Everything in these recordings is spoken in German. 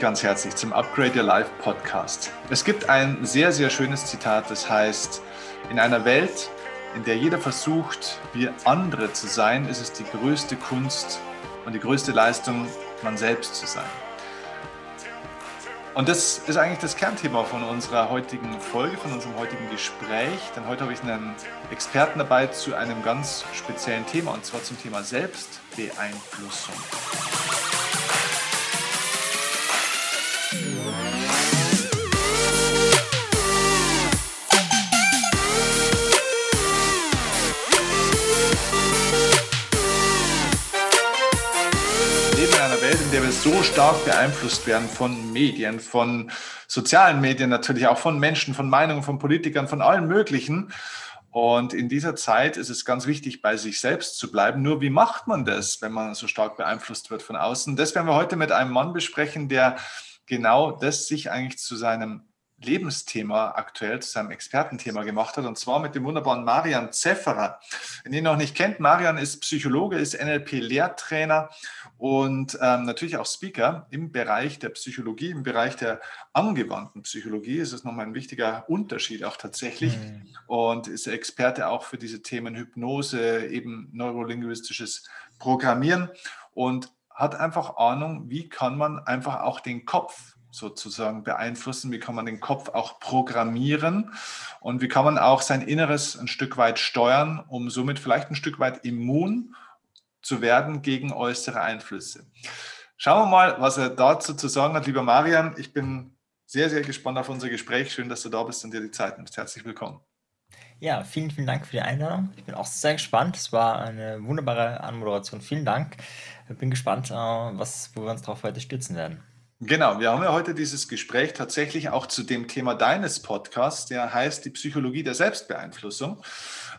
euch ganz herzlich zum Upgrade Your Life Podcast. Es gibt ein sehr, sehr schönes Zitat, das heißt, in einer Welt, in der jeder versucht, wie andere zu sein, ist es die größte Kunst und die größte Leistung, man selbst zu sein. Und das ist eigentlich das Kernthema von unserer heutigen Folge, von unserem heutigen Gespräch. Denn heute habe ich einen Experten dabei zu einem ganz speziellen Thema, und zwar zum Thema Selbstbeeinflussung. So stark beeinflusst werden von Medien, von sozialen Medien natürlich, auch von Menschen, von Meinungen, von Politikern, von allen möglichen. Und in dieser Zeit ist es ganz wichtig, bei sich selbst zu bleiben. Nur wie macht man das, wenn man so stark beeinflusst wird von außen? Das werden wir heute mit einem Mann besprechen, der genau das sich eigentlich zu seinem Lebensthema aktuell, zu seinem Expertenthema gemacht hat, und zwar mit dem wunderbaren Marian Zefferer. Wenn ihr ihn noch nicht kennt, Marian ist Psychologe, ist NLP-Lehrtrainer und ähm, natürlich auch Speaker im Bereich der Psychologie, im Bereich der angewandten Psychologie. Es ist nochmal ein wichtiger Unterschied auch tatsächlich mhm. und ist Experte auch für diese Themen Hypnose, eben neurolinguistisches Programmieren und hat einfach Ahnung, wie kann man einfach auch den Kopf sozusagen beeinflussen, wie kann man den Kopf auch programmieren und wie kann man auch sein Inneres ein Stück weit steuern, um somit vielleicht ein Stück weit immun zu werden gegen äußere Einflüsse. Schauen wir mal, was er dazu zu sagen hat. Lieber Marian, ich bin sehr, sehr gespannt auf unser Gespräch. Schön, dass du da bist und dir die Zeit nimmst. Herzlich willkommen. Ja, vielen, vielen Dank für die Einladung. Ich bin auch sehr gespannt. Es war eine wunderbare Anmoderation. Vielen Dank. Ich bin gespannt, äh, was, wo wir uns darauf heute stürzen werden. Genau, wir haben ja heute dieses Gespräch tatsächlich auch zu dem Thema deines Podcasts, der heißt die Psychologie der Selbstbeeinflussung.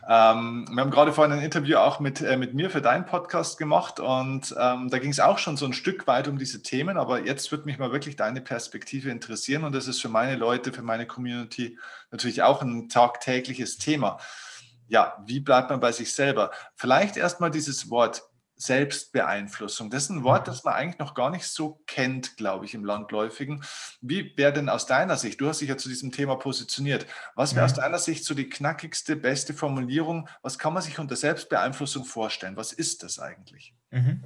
Ähm, wir haben gerade vorhin ein Interview auch mit, äh, mit mir für deinen Podcast gemacht und ähm, da ging es auch schon so ein Stück weit um diese Themen, aber jetzt würde mich mal wirklich deine Perspektive interessieren und das ist für meine Leute, für meine Community natürlich auch ein tagtägliches Thema. Ja, wie bleibt man bei sich selber? Vielleicht erstmal dieses Wort Selbstbeeinflussung. Das ist ein Wort, das man eigentlich noch gar nicht so kennt, glaube ich, im Landläufigen. Wie wäre denn aus deiner Sicht, du hast dich ja zu diesem Thema positioniert, was wäre aus mhm. deiner Sicht so die knackigste, beste Formulierung? Was kann man sich unter Selbstbeeinflussung vorstellen? Was ist das eigentlich? Mhm.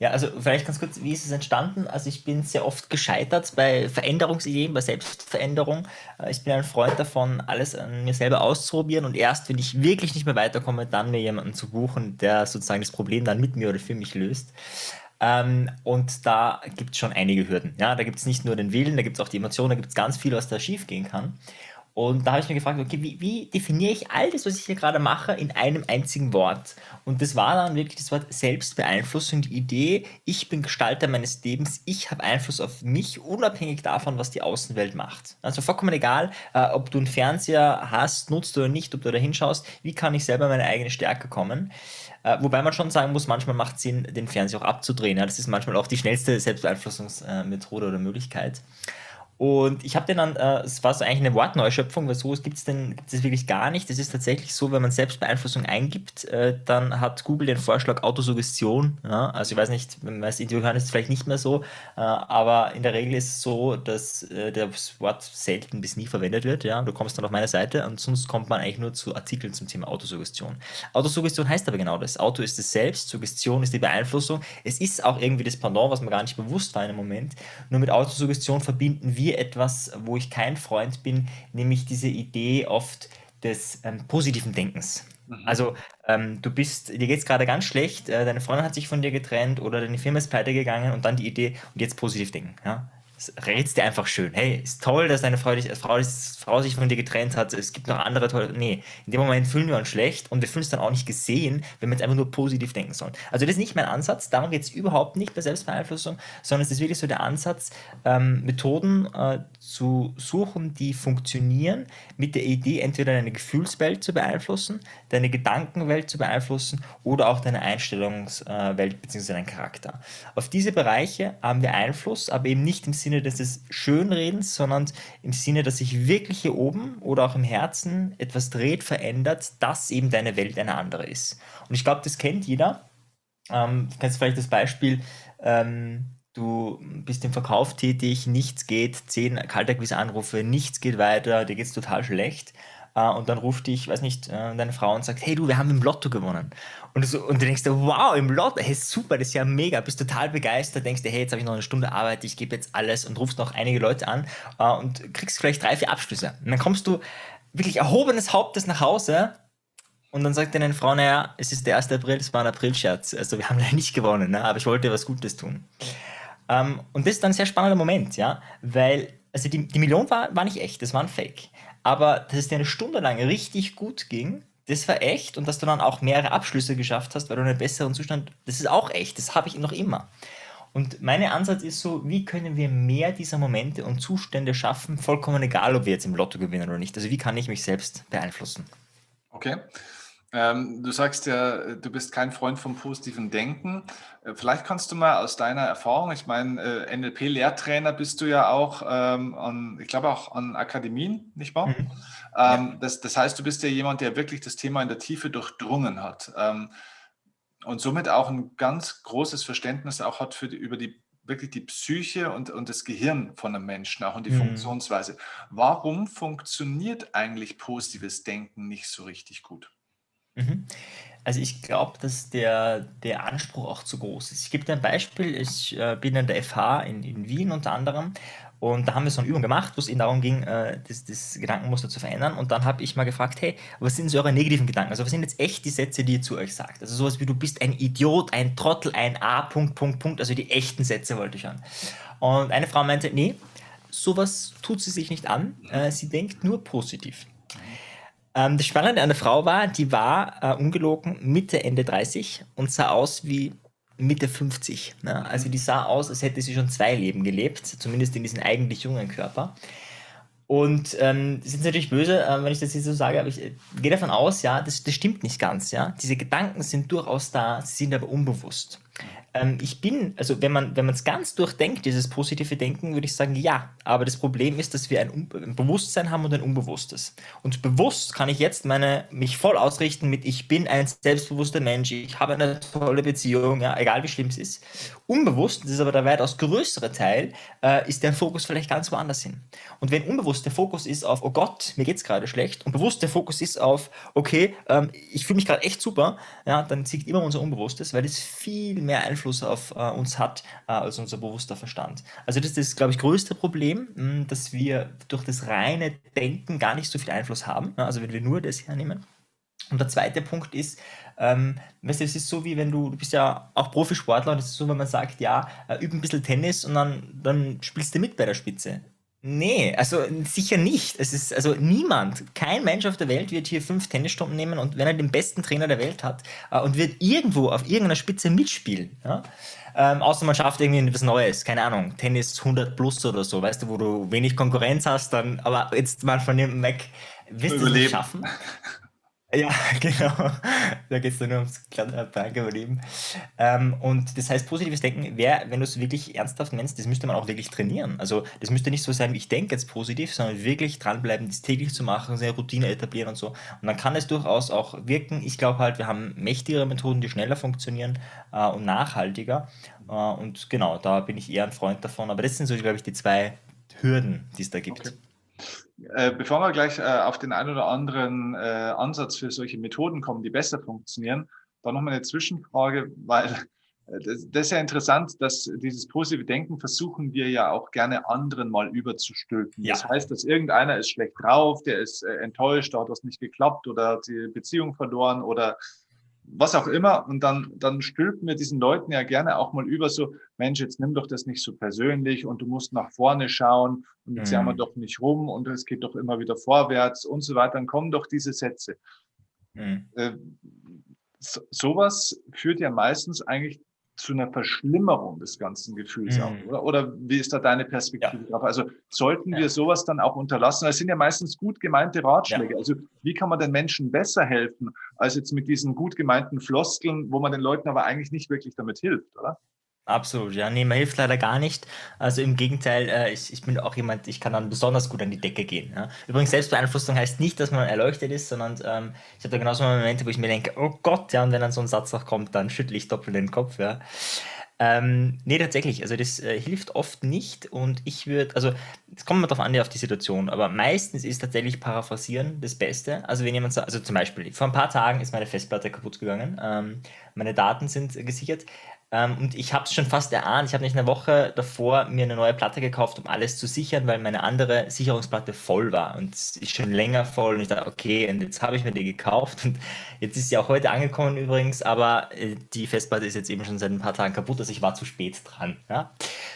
Ja, also vielleicht ganz kurz, wie ist es entstanden? Also ich bin sehr oft gescheitert bei Veränderungsideen, bei Selbstveränderung. Äh, ich bin ein Freund davon, alles an mir selber auszuprobieren und erst, wenn ich wirklich nicht mehr weiterkomme, dann mir jemanden zu buchen, der sozusagen das Problem dann mit mir oder für mich löst. Ähm, und da gibt es schon einige Hürden. Ja, da gibt es nicht nur den Willen, da gibt es auch die Emotionen, da gibt es ganz viel, was da schief gehen kann. Und da habe ich mir gefragt, okay, wie, wie, definiere ich all das, was ich hier gerade mache, in einem einzigen Wort? Und das war dann wirklich das Wort Selbstbeeinflussung, die Idee, ich bin Gestalter meines Lebens, ich habe Einfluss auf mich, unabhängig davon, was die Außenwelt macht. Also vollkommen egal, äh, ob du einen Fernseher hast, nutzt oder nicht, ob du da hinschaust, wie kann ich selber meine eigene Stärke kommen? Äh, wobei man schon sagen muss, manchmal macht es Sinn, den Fernseher auch abzudrehen. Ja? Das ist manchmal auch die schnellste Selbstbeeinflussungsmethode oder Möglichkeit. Und ich habe den dann, äh, es war so eigentlich eine Wortneuschöpfung, weil so gibt es denn gibt's wirklich gar nicht. Es ist tatsächlich so, wenn man Selbstbeeinflussung eingibt, äh, dann hat Google den Vorschlag Autosuggestion. Ja? Also ich weiß nicht, wenn man es Interview hören, ist es vielleicht nicht mehr so, äh, aber in der Regel ist es so, dass äh, das Wort selten bis nie verwendet wird. Ja? Du kommst dann auf meine Seite und sonst kommt man eigentlich nur zu Artikeln zum Thema Autosuggestion. Autosuggestion heißt aber genau das. Auto ist es selbst, Suggestion ist die Beeinflussung. Es ist auch irgendwie das Pendant, was man gar nicht bewusst war in einem Moment. Nur mit Autosuggestion verbinden wir wir etwas, wo ich kein Freund bin, nämlich diese Idee oft des ähm, positiven Denkens. Mhm. Also ähm, du bist, dir geht es gerade ganz schlecht, äh, deine Freundin hat sich von dir getrennt oder deine Firma ist pleite gegangen und dann die Idee, und jetzt positiv denken. Ja? Rätst dir einfach schön. Hey, ist toll, dass deine Frau, dich, Frau, Frau, sich von dir getrennt hat. Es gibt noch andere tolle. Nee, in dem Moment fühlen wir uns schlecht und wir fühlen uns dann auch nicht gesehen, wenn wir jetzt einfach nur positiv denken sollen. Also, das ist nicht mein Ansatz. Darum geht es überhaupt nicht bei Selbstbeeinflussung, sondern es ist wirklich so der Ansatz, ähm, Methoden äh, zu suchen, die funktionieren, mit der Idee, entweder deine Gefühlswelt zu beeinflussen, deine Gedankenwelt zu beeinflussen oder auch deine Einstellungswelt bzw. deinen Charakter. Auf diese Bereiche haben wir Einfluss, aber eben nicht im Sinne des Schönredens, sondern im Sinne, dass sich wirklich hier oben oder auch im Herzen etwas dreht, verändert, dass eben deine Welt eine andere ist. Und ich glaube, das kennt jeder. Ähm, du kennst vielleicht das Beispiel, ähm, du bist im Verkauf tätig, nichts geht, zehn Kaltakquise-Anrufe, nichts geht weiter, dir geht es total schlecht. Uh, und dann ruft dich, weiß nicht, uh, deine Frau und sagt, hey du, wir haben im Lotto gewonnen. Und du, und du denkst dir, wow, im Lotto, hey super, das ist ja mega, bist total begeistert, denkst dir, hey, jetzt habe ich noch eine Stunde Arbeit, ich gebe jetzt alles und rufst noch einige Leute an uh, und kriegst vielleicht drei, vier Abschlüsse. Und dann kommst du wirklich erhobenes Hauptes nach Hause und dann sagt deine Frau, naja, es ist der 1. April, es war ein Aprilscherz, also wir haben leider nicht gewonnen, ne? aber ich wollte was Gutes tun. Um, und das ist dann ein sehr spannender Moment, ja, weil, also die, die Million war, war nicht echt, das war ein Fake. Aber dass es dir eine Stunde lang richtig gut ging, das war echt und dass du dann auch mehrere Abschlüsse geschafft hast, weil du einen besseren Zustand, das ist auch echt, das habe ich noch immer. Und mein Ansatz ist so, wie können wir mehr dieser Momente und Zustände schaffen, vollkommen egal, ob wir jetzt im Lotto gewinnen oder nicht. Also wie kann ich mich selbst beeinflussen? Okay. Ähm, du sagst ja, du bist kein Freund vom positiven Denken. Äh, vielleicht kannst du mal aus deiner Erfahrung, ich meine, äh, NLP-Lehrtrainer bist du ja auch, ähm, an, ich glaube auch an Akademien, nicht wahr? Mhm. Ähm, ja. das, das, heißt, du bist ja jemand, der wirklich das Thema in der Tiefe durchdrungen hat ähm, und somit auch ein ganz großes Verständnis auch hat für die, über die wirklich die Psyche und, und das Gehirn von einem Menschen, auch und die mhm. Funktionsweise. Warum funktioniert eigentlich positives Denken nicht so richtig gut? Mhm. Also ich glaube, dass der, der Anspruch auch zu groß ist. Ich gebe dir ein Beispiel. Ich äh, bin in der FH in, in Wien unter anderem und da haben wir so eine Übung gemacht, wo es eben darum ging, äh, das, das Gedankenmuster zu verändern. Und dann habe ich mal gefragt, hey, was sind so eure negativen Gedanken? Also was sind jetzt echt die Sätze, die ihr zu euch sagt? Also sowas wie du bist ein Idiot, ein Trottel, ein A, Punkt, Punkt, Punkt. Also die echten Sätze wollte ich hören. Und eine Frau meinte, nee, sowas tut sie sich nicht an. Äh, sie denkt nur positiv. Ähm, das Spannende an der Frau war, die war äh, ungelogen Mitte, Ende 30 und sah aus wie Mitte 50. Ne? Also die sah aus, als hätte sie schon zwei Leben gelebt, zumindest in diesem eigentlich jungen Körper. Und ähm, das ist natürlich böse, äh, wenn ich das jetzt so sage, aber ich äh, gehe davon aus, ja, das, das stimmt nicht ganz, ja. Diese Gedanken sind durchaus da, sie sind aber unbewusst. Ähm, ich bin, also wenn man es ganz durchdenkt, dieses positive Denken, würde ich sagen, ja. Aber das Problem ist, dass wir ein, ein, Bewusstsein haben und ein Unbewusstes. Und bewusst kann ich jetzt meine, mich voll ausrichten mit, ich bin ein selbstbewusster Mensch, ich habe eine tolle Beziehung, ja, egal wie schlimm es ist. Unbewusst, das ist aber der weitaus größere Teil, äh, ist der Fokus vielleicht ganz woanders hin. Und wenn unbewusst der Fokus ist auf, oh Gott, mir geht es gerade schlecht, und bewusst der Fokus ist auf, okay, ähm, ich fühle mich gerade echt super, ja, dann siegt immer unser Unbewusstes, weil das viel mehr Einfluss auf äh, uns hat äh, als unser bewusster Verstand. Also das ist das, glaube ich, größte Problem, mh, hm, dass wir durch das reine Denken gar nicht so viel Einfluss haben, ja, also wenn wir nur das hernehmen. Und der zweite Punkt ist, ähm, weißt du, es ist so wie wenn du, du bist ja auch Profisportler und es ist so, wenn man sagt, ja, äh, üb ein bisschen Tennis und dann, dann spielst du mit bei der Spitze. Nee, also sicher nicht. Es ist also niemand, kein Mensch auf der Welt wird hier fünf Tennisstunden nehmen und wenn er den besten Trainer der Welt hat äh, und wird irgendwo auf irgendeiner Spitze mitspielen. Ja? Ähm, außer man schafft irgendwie etwas Neues, keine Ahnung, Tennis 100 plus oder so, weißt du, wo du wenig Konkurrenz hast, dann, aber jetzt mal von dem weg, wirst du es nicht schaffen. Ja, genau. Da geht es dann nur ums Überleben. Ähm, und das heißt, positives Denken wäre, wenn du es wirklich ernsthaft nennst, das müsste man auch wirklich trainieren. Also das müsste nicht so sein, ich denke jetzt positiv, sondern wirklich dranbleiben, das täglich zu machen, seine Routine etablieren und so. Und dann kann es durchaus auch wirken. Ich glaube halt, wir haben mächtigere Methoden, die schneller funktionieren äh, und nachhaltiger. Äh, und genau, da bin ich eher ein Freund davon. Aber das sind so, glaube ich, die zwei Hürden, die es da gibt. Okay. Äh, bevor wir gleich äh, auf den einen oder anderen äh, Ansatz für solche Methoden kommen, die besser funktionieren, da nochmal eine Zwischenfrage, weil das, das, ist ja interessant, dass dieses positive Denken versuchen wir ja auch gerne anderen mal überzustülpen. Ja. Das heißt, dass irgendeiner ist schlecht drauf, der ist enttäuscht, da hat was nicht geklappt oder hat die Beziehung verloren oder was auch immer. Und dann, dann stülpen wir diesen Leuten ja gerne auch mal über so, Mensch, jetzt nimm doch das nicht so persönlich und du musst nach vorne schauen und jetzt mhm. jammer doch nicht rum und es geht doch immer wieder vorwärts und so weiter. Dann kommen doch diese Sätze. Mhm. Äh, so, sowas führt ja meistens eigentlich zu einer Verschlimmerung des ganzen Gefühls mhm. auch, oder? Oder wie ist da deine Perspektive ja. drauf? Also sollten ja. wir sowas dann auch unterlassen? Das sind ja meistens gut gemeinte Ratschläge. Ja. Also wie kann man den Menschen besser helfen, als jetzt mit diesen gut gemeinten Floskeln, wo man den Leuten aber eigentlich nicht wirklich damit hilft, oder? Absolut, ja. Nee, mir hilft leider gar nicht. Also im Gegenteil, äh, ich, ich bin auch jemand, ich kann dann besonders gut an die Decke gehen. Ja. Übrigens, Selbstbeeinflussung heißt nicht, dass man erleuchtet ist, sondern ähm, ich habe da genauso Momente, wo ich mir denke, oh Gott, ja, und wenn dann so ein Satz noch kommt, dann schüttle ich doppelt den Kopf, ja. Ähm, nee, tatsächlich. Also das äh, hilft oft nicht und ich würde, also es kommt immer darauf an, auf die Situation, aber meistens ist tatsächlich Paraphrasieren das Beste. Also wenn jemand sagt, also zum Beispiel, vor ein paar Tagen ist meine Festplatte kaputt gegangen, ähm, meine Daten sind gesichert. Ähm, und ich habe es schon fast erahnt. Ich habe nicht eine Woche davor mir eine neue Platte gekauft, um alles zu sichern, weil meine andere Sicherungsplatte voll war und ist schon länger voll. Und ich dachte, okay, und jetzt habe ich mir die gekauft und jetzt ist sie auch heute angekommen übrigens, aber äh, die Festplatte ist jetzt eben schon seit ein paar Tagen kaputt, also ich war zu spät dran. Ja?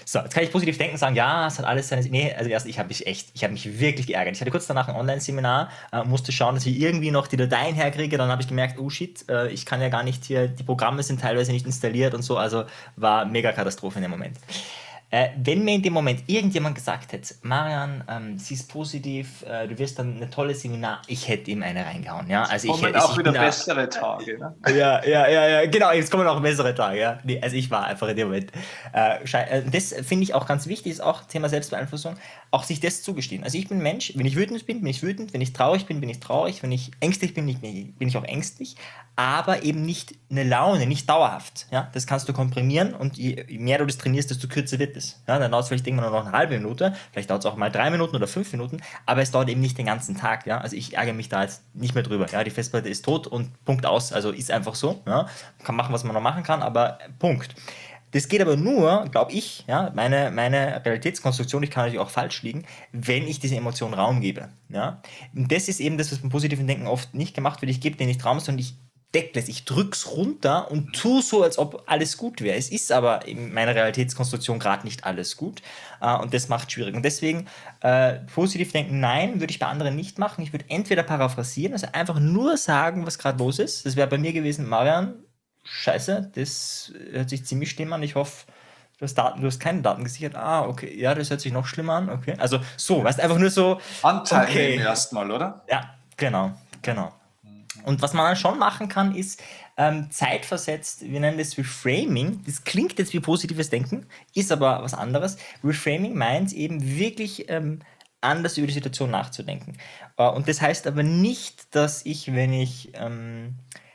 So, jetzt kann ich positiv denken und sagen, ja, es hat alles seine. Nee, also erst, ich habe mich echt, ich habe mich wirklich geärgert. Ich hatte kurz danach ein Online-Seminar, äh, musste schauen, dass ich irgendwie noch die Dateien herkriege. Dann habe ich gemerkt, oh shit, äh, ich kann ja gar nicht hier, die Programme sind teilweise nicht installiert und so. Also war mega Katastrophe in dem Moment. Äh, wenn mir in dem Moment irgendjemand gesagt hätte, Marian, ähm, sie ist positiv, äh, du wirst dann eine tolle Seminar, ich hätte ihm eine reingehauen. Ja? Also ich hätte auch wieder bessere Tage. Ne? Ja, ja, ja, ja, genau, jetzt kommen auch bessere Tage. Ja? Nee, also ich war einfach in dem Moment. Äh, äh das finde ich auch ganz wichtig, ist auch Thema Selbstbeeinflussung, auch sich das zugestehen. Also ich bin Mensch, wenn ich wütend bin, bin ich wütend, wenn ich traurig bin, bin ich traurig, wenn ich ängstlich bin, bin ich auch ängstlich, aber eben nicht eine Laune, nicht dauerhaft. Ja? Das kannst du komprimieren und je mehr du das trainierst, desto kürzer wird es. Ja? Dann dauert es vielleicht irgendwann noch eine halbe Minute, vielleicht dauert es auch mal drei Minuten oder fünf Minuten, aber es dauert eben nicht den ganzen Tag. Ja? Also ich ärgere mich da jetzt nicht mehr drüber. Ja? Die Festplatte ist tot und Punkt aus. Also ist einfach so. Ja? Kann machen, was man noch machen kann, aber Punkt. Das geht aber nur, glaube ich, ja, meine, meine Realitätskonstruktion, ich kann natürlich auch falsch liegen, wenn ich diese Emotion Raum gebe. Ja? Und das ist eben das, was beim positiven Denken oft nicht gemacht wird. Ich gebe dir nicht Raum, sondern ich decke es, ich drück's runter und tue so, als ob alles gut wäre. Es ist aber in meiner Realitätskonstruktion gerade nicht alles gut äh, und das macht schwierig. Und deswegen äh, positiv denken, nein, würde ich bei anderen nicht machen. Ich würde entweder paraphrasieren, also einfach nur sagen, was gerade los ist. Das wäre bei mir gewesen, Marian, scheiße, das hört sich ziemlich schlimm an. Ich hoffe, du hast Daten, du hast keine Daten gesichert. Ah, okay, ja, das hört sich noch schlimmer an. Okay, also so, weißt einfach nur so. Anteil okay. erstmal, oder? Ja, genau, genau. Und was man dann schon machen kann, ist ähm, zeitversetzt, wir nennen das Reframing. Das klingt jetzt wie positives Denken, ist aber was anderes. Reframing meint eben wirklich ähm, anders über die Situation nachzudenken. Äh, und das heißt aber nicht, dass ich, wenn ich ähm, äh,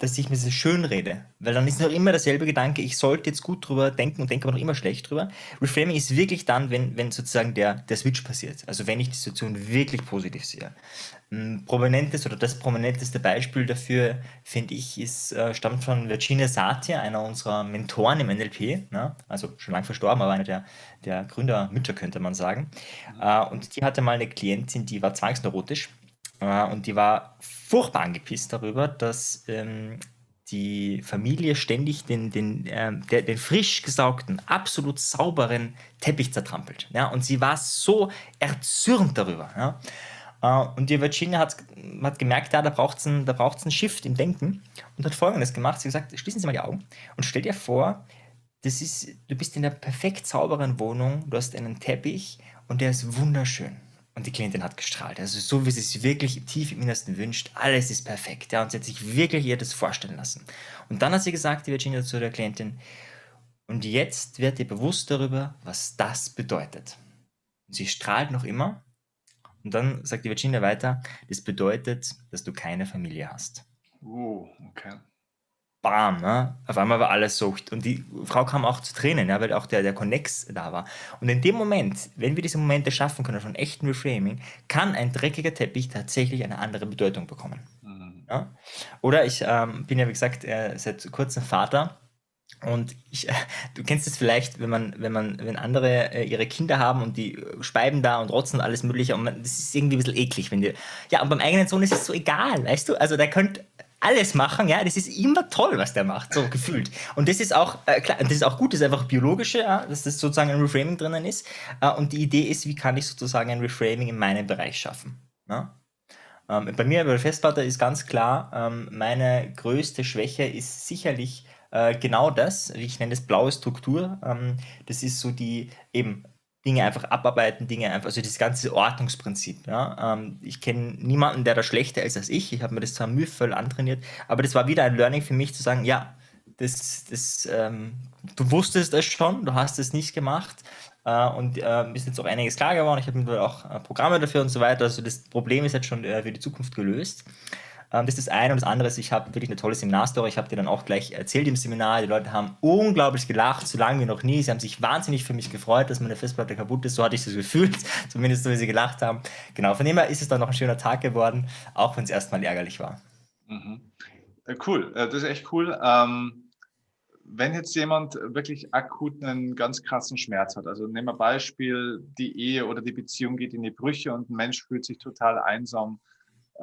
dass ich mir das schön rede. Weil dann ist noch immer derselbe Gedanke, ich sollte jetzt gut drüber denken und denke aber noch immer schlecht drüber. Reframing ist wirklich dann, wenn, wenn sozusagen der, der Switch passiert. Also wenn ich die Situation wirklich positiv sehe. Ein prominentes oder das prominenteste Beispiel dafür, finde ich, ist, äh, stammt von Virginia Satir, einer unserer Mentoren im NLP. Ne? Also schon lange verstorben, aber einer der, der Gründermütter, könnte man sagen. Äh, und die hatte mal eine Klientin, die war zwangsneurotisch äh, und die war furchtbar angepisst darüber, dass ähm, die Familie ständig den, den, äh, der, den frisch gesaugten, absolut sauberen Teppich zertrampelt. Ja? Und sie war so erzürnt darüber. Ja? Uh, und die Virginia hat, hat gemerkt, ja, da braucht es einen, einen Shift im Denken und hat folgendes gemacht. Sie hat gesagt, schließen Sie mal die Augen und stell dir vor, das ist, du bist in der perfekt sauberen Wohnung, du hast einen Teppich und der ist wunderschön. Und die Klientin hat gestrahlt. Also so wie sie es wirklich tief im Innersten wünscht, alles ist perfekt. Ja, und sie hat sich wirklich ihr das vorstellen lassen. Und dann hat sie gesagt, die Virginia zu der Klientin, und jetzt wird dir bewusst darüber, was das bedeutet. Und sie strahlt noch immer. Und dann sagt die Virginia weiter, das bedeutet, dass du keine Familie hast. Oh, okay bam, ne? auf einmal war alles so. Und die Frau kam auch zu Tränen, ja, weil auch der, der Connex da war. Und in dem Moment, wenn wir diese Momente schaffen können von echten Reframing, kann ein dreckiger Teppich tatsächlich eine andere Bedeutung bekommen. Mhm. Ja? Oder ich ähm, bin ja, wie gesagt, äh, seit kurzem Vater. Und ich, äh, du kennst es vielleicht, wenn man, wenn man, wenn andere äh, ihre Kinder haben und die speiben da und rotzen und alles Mögliche und man, das ist irgendwie ein bisschen eklig, wenn die, ja, und beim eigenen Sohn ist es so egal, weißt du? Also der könnte alles machen, ja, das ist immer toll, was der macht, so gefühlt. Und das ist auch, äh, klar, das ist auch gut, das ist einfach biologische, ja, dass das sozusagen ein Reframing drinnen ist. Äh, und die Idee ist, wie kann ich sozusagen ein Reframing in meinem Bereich schaffen. Ja? Ähm, bei mir bei der Festplatte ist ganz klar, ähm, meine größte Schwäche ist sicherlich äh, genau das, ich nenne das blaue Struktur. Ähm, das ist so die eben Dinge einfach abarbeiten, Dinge einfach, also das ganze Ordnungsprinzip. Ja? Ähm, ich kenne niemanden, der da schlechter ist als ich. Ich habe mir das zwar mühevoll antrainiert, aber das war wieder ein Learning für mich zu sagen, ja, das, das, ähm, du wusstest es schon, du hast es nicht gemacht äh, und äh, ist jetzt auch einiges klar geworden. Ich habe mittlerweile auch äh, Programme dafür und so weiter. Also das Problem ist jetzt schon äh, für die Zukunft gelöst. Ähm, das ist das eine und das andere ist, ich habe wirklich eine tolle Seminarstory. Ich habe dir dann auch gleich erzählt im Seminar. Die Leute haben unglaublich gelacht, so lange wie noch nie. Sie haben sich wahnsinnig für mich gefreut, dass meine Festplatte kaputt ist. So hatte ich das gefühlt, zumindest so wie sie gelacht haben. Genau, von dem her ist es dann noch ein schöner Tag geworden, auch wenn es erstmal ärgerlich war. Mhm. Äh, cool, äh, das ist echt cool. Ähm wenn jetzt jemand wirklich akut einen ganz krassen Schmerz hat, also nehmen wir Beispiel, die Ehe oder die Beziehung geht in die Brüche und ein Mensch fühlt sich total einsam,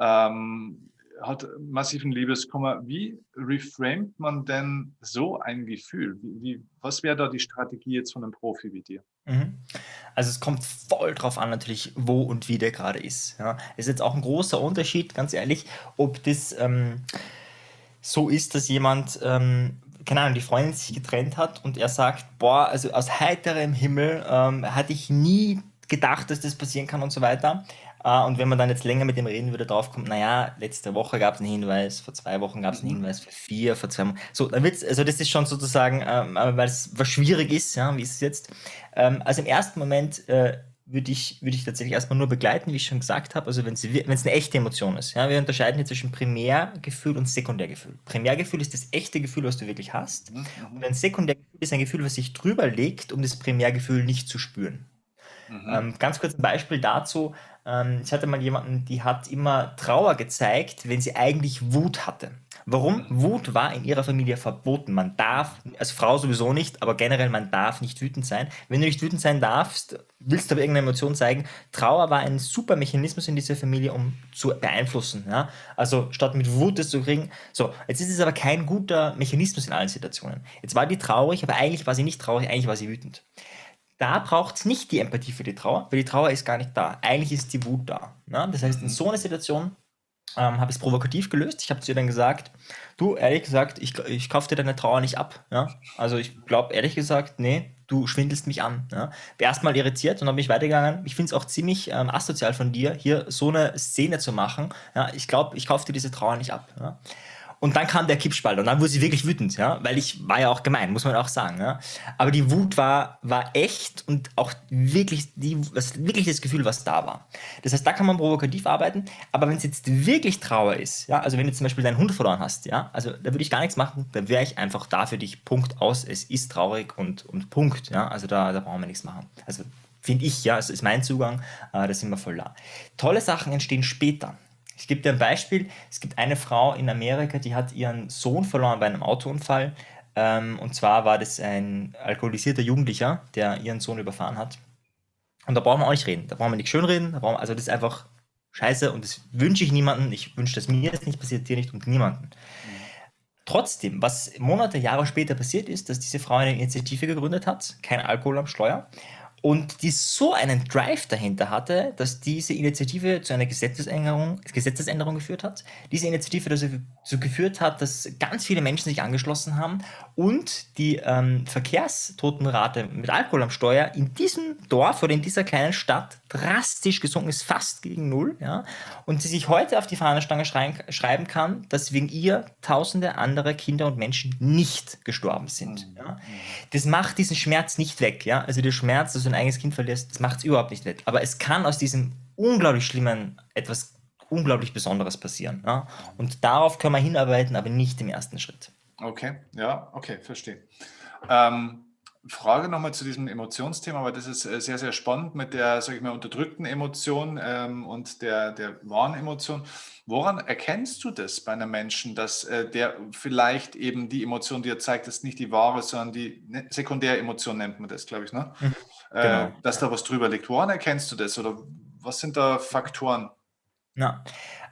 ähm, hat massiven Liebeskummer. Wie reframet man denn so ein Gefühl? Wie, wie, was wäre da die Strategie jetzt von einem Profi wie dir? Mhm. Also es kommt voll drauf an natürlich, wo und wie der gerade ist. Ja. Ist jetzt auch ein großer Unterschied, ganz ehrlich, ob das ähm, so ist, dass jemand ähm, keine Ahnung, die Freundin sich getrennt hat und er sagt, boah, also aus heiterem Himmel ähm, hatte ich nie gedacht, dass das passieren kann und so weiter. Äh, und wenn man dann jetzt länger mit dem reden würde, drauf kommt, naja, letzte Woche gab es einen Hinweis, vor zwei Wochen gab es einen mhm. Hinweis, vor vier, vor zwei Wochen. So, dann wird's, also das ist schon sozusagen, ähm, weil es was schwierig ist, ja, wie ist es jetzt? Ähm, also im ersten Moment äh, würde ich, würde ich tatsächlich erstmal nur begleiten, wie ich schon gesagt habe. Also wenn es eine echte Emotion ist. Ja, wir unterscheiden hier zwischen Primärgefühl und Sekundärgefühl. Primärgefühl ist das echte Gefühl, was du wirklich hast. Mhm. Und ein Sekundärgefühl ist ein Gefühl, was sich drüber legt, um das Primärgefühl nicht zu spüren. Mhm. Ähm, ganz kurz ein Beispiel dazu. Ähm, ich hatte mal jemanden, die hat immer Trauer gezeigt, wenn sie eigentlich Wut hatte. Warum? Wut war in ihrer Familie verboten. Man darf, als Frau sowieso nicht, aber generell, man darf nicht wütend sein. Wenn du nicht wütend sein darfst, willst du aber irgendeine Emotion zeigen. Trauer war ein super Mechanismus in dieser Familie, um zu beeinflussen. Ja? Also statt mit Wut das zu kriegen. So, jetzt ist es aber kein guter Mechanismus in allen Situationen. Jetzt war die traurig, aber eigentlich war sie nicht traurig, eigentlich war sie wütend. Da braucht es nicht die Empathie für die Trauer, weil die Trauer ist gar nicht da. Eigentlich ist die Wut da. Ne? Das heißt, in so einer Situation ähm, habe ich es provokativ gelöst. Ich habe zu ihr dann gesagt, du, ehrlich gesagt, ich, ich kaufe dir deine Trauer nicht ab. Ja? Also ich glaube, ehrlich gesagt, nee, du schwindelst mich an. Ja? Erstmal irritiert und dann bin ich weitergegangen. Ich finde es auch ziemlich ähm, asozial von dir, hier so eine Szene zu machen. Ja? Ich glaube, ich kaufe dir diese Trauer nicht ab. Ja? Und dann kam der Kippspalt und dann wurde sie wirklich wütend, ja, weil ich war ja auch gemein, muss man auch sagen, ja. Aber die Wut war, war echt und auch wirklich, die, was, wirklich das Gefühl, was da war. Das heißt, da kann man provokativ arbeiten, aber wenn es jetzt wirklich Trauer ist, ja, also wenn du zum Beispiel deinen Hund verloren hast, ja, also da würde ich gar nichts machen, da wäre ich einfach da für dich, Punkt aus, es ist traurig und, und Punkt, ja, also da, da brauchen wir nichts machen. Also finde ich, ja, das ist mein Zugang, äh, da sind wir voll da. Tolle Sachen entstehen später. Ich gebe dir ein Beispiel. Es gibt eine Frau in Amerika, die hat ihren Sohn verloren bei einem Autounfall. Ähm, und zwar war das ein alkoholisierter Jugendlicher, der ihren Sohn überfahren hat. Und da brauchen wir auch nicht reden. Da brauchen wir nicht schönreden. Da wir, also das ist einfach scheiße und das wünsche ich niemandem. Ich wünsche, dass mir das nicht passiert, dir nicht und niemanden. Trotzdem, was Monate, Jahre später passiert ist, dass diese Frau eine Initiative gegründet hat, kein Alkohol am Steuer, und die so einen Drive dahinter hatte, dass diese Initiative zu einer Gesetzesänderung, Gesetzesänderung geführt hat. Diese Initiative dazu geführt hat, dass ganz viele Menschen sich angeschlossen haben und die ähm, Verkehrstotenrate mit Alkohol am Steuer in diesem Dorf oder in dieser kleinen Stadt drastisch gesunken ist, fast gegen Null. Ja? Und sie sich heute auf die Fahnenstange schreiben kann, dass wegen ihr tausende andere Kinder und Menschen nicht gestorben sind. Mhm. Ja? Das macht diesen Schmerz nicht weg. Ja? Also der Schmerz, dass du ein eigenes Kind verlierst, das macht es überhaupt nicht weg. Aber es kann aus diesem unglaublich Schlimmen etwas unglaublich Besonderes passieren. Ja? Und darauf können wir hinarbeiten, aber nicht im ersten Schritt. Okay, ja, okay, verstehe. Ähm, Frage nochmal zu diesem Emotionsthema, weil das ist äh, sehr, sehr spannend mit der, sage ich mal, unterdrückten Emotion ähm, und der, der wahren Emotion. Woran erkennst du das bei einem Menschen, dass äh, der vielleicht eben die Emotion, die er zeigt, ist nicht die wahre, sondern die ne, Sekundäremotion nennt man das, glaube ich, ne? Mhm, äh, genau. äh, dass da was drüber liegt. Woran erkennst du das oder was sind da Faktoren? Ja,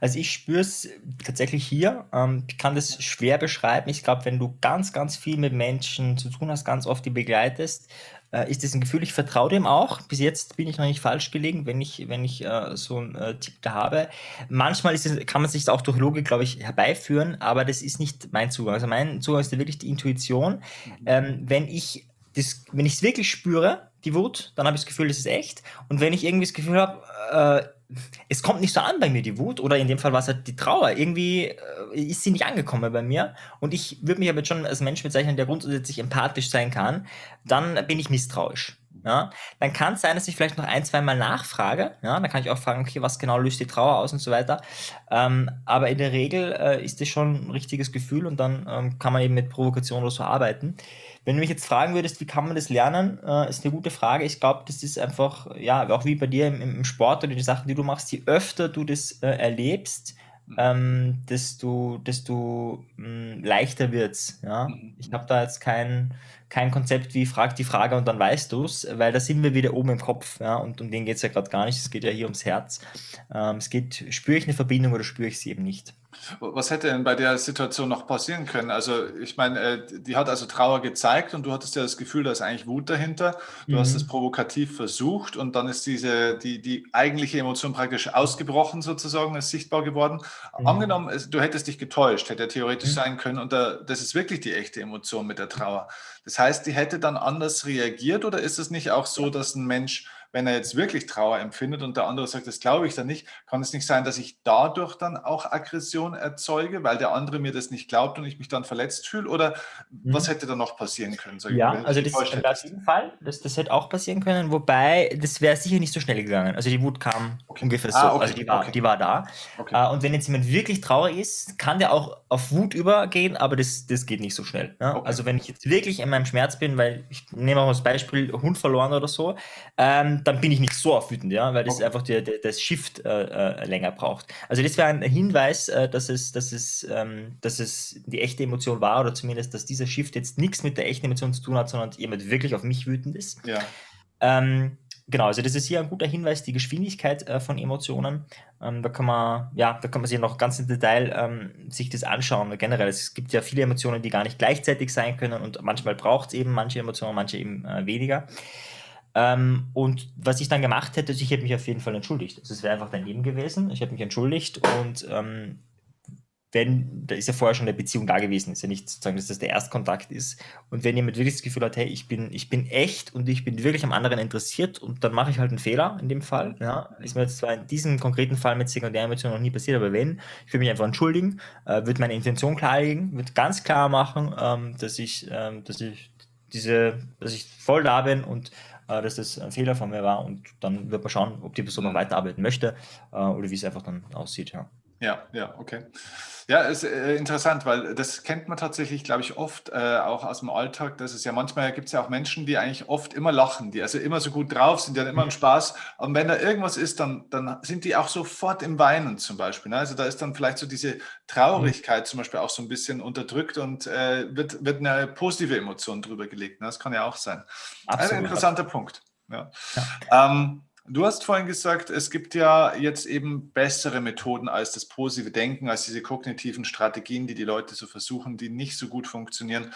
also ich spüre es tatsächlich hier. Ähm, ich kann das schwer beschreiben. Ich glaube, wenn du ganz, ganz viel mit Menschen zu tun hast, ganz oft die begleitest, äh, ist das ein Gefühl, ich vertraue dem auch. Bis jetzt bin ich noch nicht falsch gelegen, wenn ich, wenn ich äh, so einen äh, Tipp da habe. Manchmal ist es, kann man sich auch durch Logik, glaube ich, herbeiführen, aber das ist nicht mein Zugang. Also mein Zugang ist wirklich die Intuition. Mhm. Ähm, wenn ich das, wenn ich es wirklich spüre, die Wut, dann habe ich das Gefühl, das ist echt. Und wenn ich irgendwie das Gefühl habe, äh, es kommt nicht so an bei mir, die Wut, oder in dem Fall war es halt die Trauer. Irgendwie äh, ist sie nicht angekommen bei mir. Und ich würde mich aber jetzt schon als Mensch bezeichnen, der grundsätzlich empathisch sein kann. Dann bin ich misstrauisch. Ja, dann kann es sein, dass ich vielleicht noch ein, zwei Mal nachfrage. Ja, dann kann ich auch fragen, okay, was genau löst die Trauer aus und so weiter. Ähm, aber in der Regel äh, ist das schon ein richtiges Gefühl und dann ähm, kann man eben mit Provokation oder so arbeiten. Wenn du mich jetzt fragen würdest, wie kann man das lernen, äh, ist eine gute Frage. Ich glaube, das ist einfach, ja, auch wie bei dir im, im Sport oder die Sachen, die du machst, je öfter du das äh, erlebst. Ähm, desto, desto mh, hm, leichter wird's. Ja? Mhm. Ich habe da jetzt kein, kein Konzept wie frag die Frage und dann weißt du es, weil da sind wir wieder oben im Kopf. Ja? Und um den geht es ja gerade gar nicht. Es geht ja hier ums Herz. Ähm, es geht, spüre ich eine Verbindung oder spüre ich sie eben nicht. Was hätte denn bei der Situation noch passieren können? Also ich meine, äh, die hat also Trauer gezeigt und du hattest ja das Gefühl, da ist eigentlich Wut dahinter. Du mhm. hast es provokativ versucht und dann ist diese, die, die eigentliche Emotion praktisch ausgebrochen sozusagen, ist sichtbar geworden. Mhm. Angenommen, du hättest dich getäuscht, hätte theoretisch mhm. sein können und das ist wirklich die echte Emotion mit der Trauer. Das heißt, die hätte dann anders reagiert oder ist es nicht auch so, dass ein Mensch wenn er jetzt wirklich Trauer empfindet und der andere sagt, das glaube ich dann nicht, kann es nicht sein, dass ich dadurch dann auch Aggression erzeuge, weil der andere mir das nicht glaubt und ich mich dann verletzt fühle? Oder mhm. was hätte da noch passieren können? ja, also das auf jeden Fall, das, das hätte auch passieren können, wobei das wäre sicher nicht so schnell gegangen. Also die Wut kam okay. ungefähr ah, so, okay. also die war, okay. die war da. Okay. Uh, und wenn jetzt jemand wirklich traurig ist, kann der auch auf Wut übergehen, aber das, das geht nicht so schnell. Ne? Also wenn ich jetzt wirklich in meinem Schmerz bin, weil ich nehme auch als Beispiel Hund verloren oder so, ähm, dann bin ich nicht so auf wütend, ja, weil das okay. einfach der, der, das Shift äh, äh, länger braucht. Also das wäre ein Hinweis, äh, dass, es, dass, es, ähm, dass es die echte Emotion war oder zumindest, dass dieser Shift jetzt nichts mit der echten Emotion zu tun hat, sondern jemand wirklich auf mich wütend ist. Ja. Ähm, genau, also das ist hier ein guter Hinweis, die Geschwindigkeit äh, von Emotionen. Ähm, da kann man, ja, da kann man sich noch ganz im Detail ähm, sich das anschauen. Generell, es gibt ja viele Emotionen, die gar nicht gleichzeitig sein können und manchmal braucht es eben manche Emotionen, manche eben äh, weniger. Ähm, und was ich dann gemacht hätte, ich hätte mich auf jeden Fall entschuldigt. Also es wäre einfach daneben gewesen. Ich habe mich entschuldigt und ähm, wenn, da ist ja vorher schon eine Beziehung da gewesen, ist ja nicht sozusagen, dass das der Erstkontakt ist. Und wenn jemand wirklich das Gefühl hat, hey, ich bin, ich bin echt und ich bin wirklich am anderen interessiert und dann mache ich halt einen Fehler in dem Fall. Ja, ist mir jetzt zwar in diesem konkreten Fall mit Sekundäremotionen noch nie passiert, aber wenn, ich würde mich einfach entschuldigen, äh, würde meine Intention klarlegen, würde ganz klar machen, ähm, dass ich, ähm, dass ich diese, dass ich voll da bin und dass das ein Fehler von mir war und dann wird man schauen, ob die Person noch weiterarbeiten möchte äh, oder wie es einfach dann aussieht. Ja, ja, ja okay. Ja, ist äh, interessant, weil das kennt man tatsächlich, glaube ich, oft äh, auch aus dem Alltag. Das ist ja manchmal gibt es ja auch Menschen, die eigentlich oft immer lachen, die also immer so gut drauf sind, die haben immer einen Spaß. Und wenn da irgendwas ist, dann, dann sind die auch sofort im Weinen zum Beispiel. Ne? Also da ist dann vielleicht so diese Traurigkeit zum Beispiel auch so ein bisschen unterdrückt und äh, wird, wird eine positive Emotion drüber gelegt. Ne? Das kann ja auch sein. Absolut. Ein interessanter Punkt. Ja. ja. Ähm, Du hast vorhin gesagt, es gibt ja jetzt eben bessere Methoden als das positive Denken, als diese kognitiven Strategien, die die Leute so versuchen, die nicht so gut funktionieren.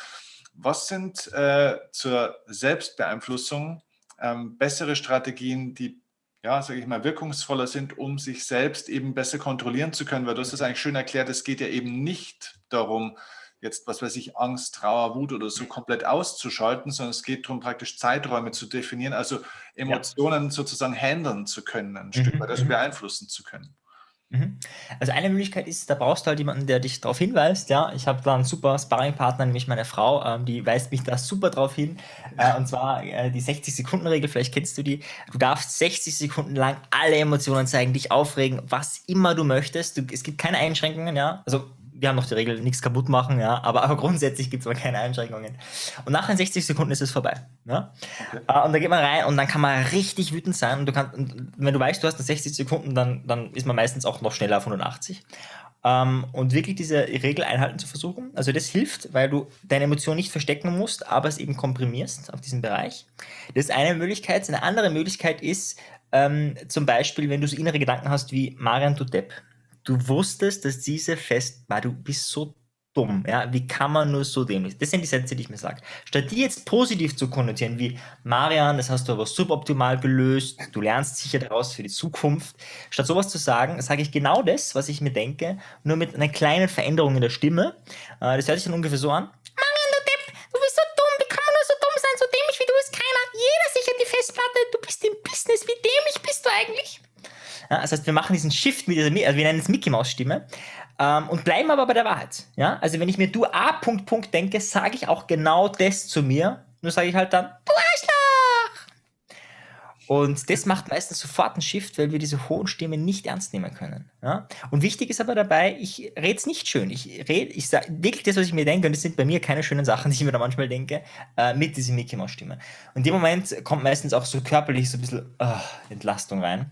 Was sind äh, zur Selbstbeeinflussung ähm, bessere Strategien, die ja, sage ich mal, wirkungsvoller sind, um sich selbst eben besser kontrollieren zu können? Weil du hast das eigentlich schön erklärt, es geht ja eben nicht darum, jetzt, was weiß ich, Angst, Trauer, Wut oder so komplett auszuschalten, sondern es geht darum, praktisch Zeiträume zu definieren, also Emotionen ja. sozusagen handeln zu können, ein mhm. Stück weit, also mhm. beeinflussen zu können. Mhm. Also eine Möglichkeit ist, da brauchst du halt jemanden, der dich darauf hinweist. Ja, ich habe da einen super Sparringpartner, nämlich meine Frau, ähm, die weist mich da super drauf hin. Äh, und zwar äh, die 60-Sekunden-Regel, vielleicht kennst du die. Du darfst 60 Sekunden lang alle Emotionen zeigen, dich aufregen, was immer du möchtest. Du, es gibt keine Einschränkungen, ja. Also wir haben noch die Regel, nichts kaputt machen, ja, aber, aber grundsätzlich gibt es mal keine Einschränkungen. Und nach den 60 Sekunden ist es vorbei. Ja? Okay. Uh, und da geht man rein und dann kann man richtig wütend sein. Und du kannst, und wenn du weißt, du hast 60 Sekunden, dann, dann ist man meistens auch noch schneller auf 180. Um, und wirklich diese Regel einhalten zu versuchen. Also das hilft, weil du deine Emotion nicht verstecken musst, aber es eben komprimierst auf diesem Bereich. Das ist eine Möglichkeit. Eine andere Möglichkeit ist ähm, zum Beispiel, wenn du so innere Gedanken hast wie Marian du Depp du wusstest, dass diese Fest war, du bist so dumm, ja, wie kann man nur so dämlich? Das sind die Sätze, die ich mir sage. Statt die jetzt positiv zu konnotieren, wie Marian, das hast du aber suboptimal gelöst, du lernst sicher daraus für die Zukunft, statt sowas zu sagen, sage ich genau das, was ich mir denke, nur mit einer kleinen Veränderung in der Stimme. Äh, das hört sich dann ungefähr so an. Marian, du Depp, du bist so dumm, wie kann man nur so dumm sein, so dämlich wie du ist keiner. Jeder sichert die Festplatte, du bist im Business, wie dämlich bist du eigentlich? Ja, das heißt, wir machen diesen Shift mit dieser, also wir nennen es Mickey Maus Stimme ähm, und bleiben aber bei der Wahrheit. Ja, also wenn ich mir du A Punkt Punkt denke, sage ich auch genau das zu mir. Nur sage ich halt dann du Arschloch. Und das macht meistens sofort einen Shift, weil wir diese hohen Stimmen nicht ernst nehmen können. Ja? Und wichtig ist aber dabei, ich rede es nicht schön. Ich rede, ich sage wirklich das, was ich mir denke, und das sind bei mir keine schönen Sachen, die ich mir da manchmal denke, äh, mit dieser Mickey Mouse Stimme. Und in dem Moment kommt meistens auch so körperlich so ein bisschen uh, Entlastung rein.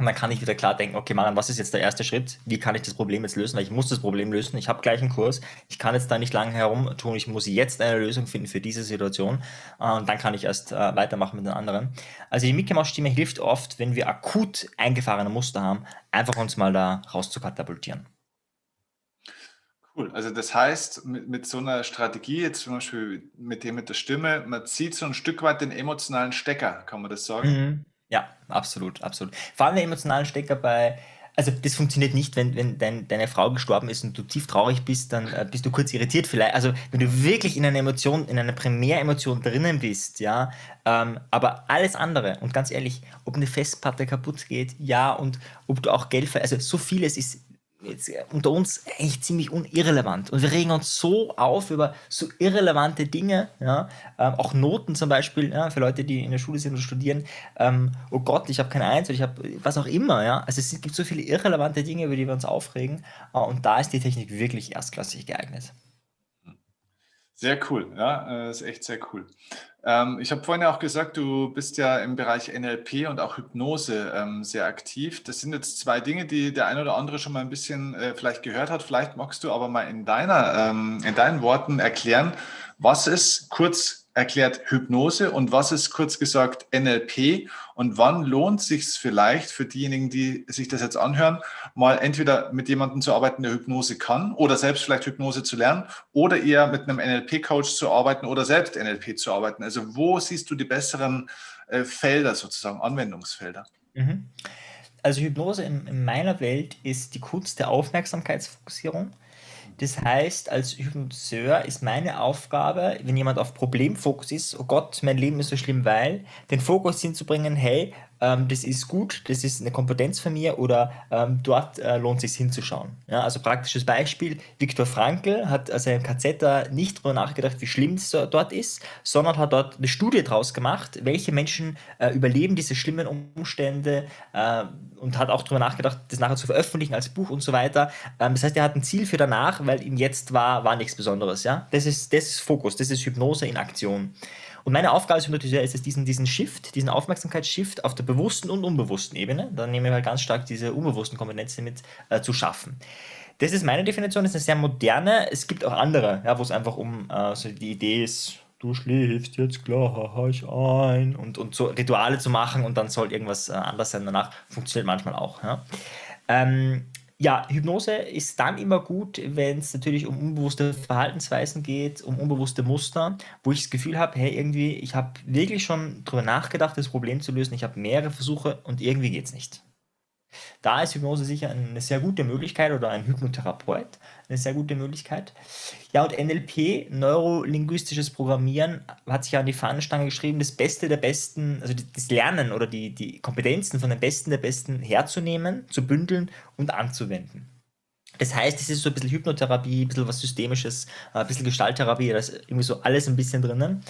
Und dann kann ich wieder klar denken, okay, Marian, was ist jetzt der erste Schritt? Wie kann ich das Problem jetzt lösen? Weil ich muss das Problem lösen. Ich habe gleich einen Kurs. Ich kann jetzt da nicht lange herumtun. Ich muss jetzt eine Lösung finden für diese Situation. Äh, und dann kann ich erst äh, weitermachen mit den anderen. Also die Mickey Mouse Stimme hilft oft, wenn wir akut eingefahrene Muster haben, einfach uns mal da raus zu katapultieren. Cool. Also das heißt, mit, mit so einer Strategie, jetzt zum Beispiel mit dem mit der Stimme, man zieht so ein Stück weit den emotionalen Stecker, kann man das sagen? Mhm. Ja, absolut, absolut. Vor allem der emotionalen Stecker bei, also das funktioniert nicht, wenn, wenn dein, deine Frau gestorben ist und du tief traurig bist, dann äh, bist du kurz irritiert vielleicht. Also wenn du wirklich in einer Emotion, in einer Primäremotion drinnen bist, ja, ähm, aber alles andere, und ganz ehrlich, ob eine Festplatte kaputt geht, ja, und ob du auch Geld also so vieles ist jetzt äh, unter uns eigentlich ziemlich unirrelevant. Und wir regen uns so auf über so irrelevante Dinge, ja, ähm, auch Noten zum Beispiel, ja, für Leute, die in der Schule sind und studieren. Ähm, oh Gott, ich habe keine Eins oder ich habe was auch immer, ja. Also es gibt so viele irrelevante Dinge, über die wir uns aufregen. Äh, und da ist die Technik wirklich erstklassig geeignet. Sehr cool, ja, äh, ist echt sehr cool. Ähm, ich habe vorhin ja auch gesagt, du bist ja im Bereich NLP und auch Hypnose ähm, sehr aktiv. Das sind jetzt zwei Dinge, die der eine oder andere schon mal ein bisschen äh, vielleicht gehört hat. Vielleicht magst du aber mal in deiner, ähm, in deinen Worten erklären, was ist kurz erklärt Hypnose und was ist kurz gesagt NLP und wann lohnt sich es vielleicht für diejenigen, die sich das jetzt anhören, mal entweder mit jemandem zu arbeiten, der Hypnose kann oder selbst vielleicht Hypnose zu lernen oder eher mit einem NLP-Coach zu arbeiten oder selbst NLP zu arbeiten. Also wo siehst du die besseren äh, Felder sozusagen, Anwendungsfelder? Mhm. Also Hypnose in, in meiner Welt ist die Kunst der Aufmerksamkeitsfokussierung. Das heißt, als Hypnotiseur ist meine Aufgabe, wenn jemand auf Problemfokus ist, oh Gott, mein Leben ist so schlimm, weil, den Fokus hinzubringen, hey, ähm, das ist gut, das ist eine Kompetenz von mir oder ähm, dort äh, lohnt es sich hinzuschauen. Ja, also praktisches Beispiel, Viktor Frankl hat als ein KZ nicht darüber nachgedacht, wie schlimm es dort ist, sondern hat dort eine Studie draus gemacht, welche Menschen äh, überleben diese schlimmen Umstände äh, und hat auch darüber nachgedacht, das nachher zu veröffentlichen als Buch und so weiter. Ähm, das heißt, er hat ein Ziel für danach, weil ihm jetzt war, war nichts Besonderes. Ja? Das, ist, das ist Fokus, das ist Hypnose in Aktion. Und meine Aufgabe als Hypnotiseur ist es, diesen, diesen Shift, diesen Aufmerksamkeitsshift auf der bewussten und unbewussten Ebene, da nehmen wir halt ganz stark diese unbewussten Kompetenzen mit, äh, zu schaffen. Das ist meine Definition, das ist eine sehr moderne. Es gibt auch andere, ja, wo es einfach um äh, so die Idee ist, du schläfst jetzt gleich ein und, und so Rituale zu machen und dann soll irgendwas äh, anders sein danach, funktioniert manchmal auch. Ja. Ähm, ja, Hypnose ist dann immer gut, wenn es natürlich um unbewusste Verhaltensweisen geht, um unbewusste Muster, wo ich das Gefühl habe, hey, irgendwie, ich habe wirklich schon drüber nachgedacht, das Problem zu lösen. Ich habe mehrere Versuche und irgendwie geht es nicht. Da ist Hypnose sicher eine sehr gute Möglichkeit oder ein Hypnotherapeut eine sehr gute Möglichkeit. Ja, und NLP, neurolinguistisches Programmieren, hat sich ja an die Fahnenstange geschrieben, das Beste der Besten, also das Lernen oder die, die Kompetenzen von den Besten der Besten herzunehmen, zu bündeln und anzuwenden. Das heißt, es ist so ein bisschen Hypnotherapie, ein bisschen was Systemisches, ein bisschen Gestalttherapie, da ist irgendwie so alles ein bisschen drinnen.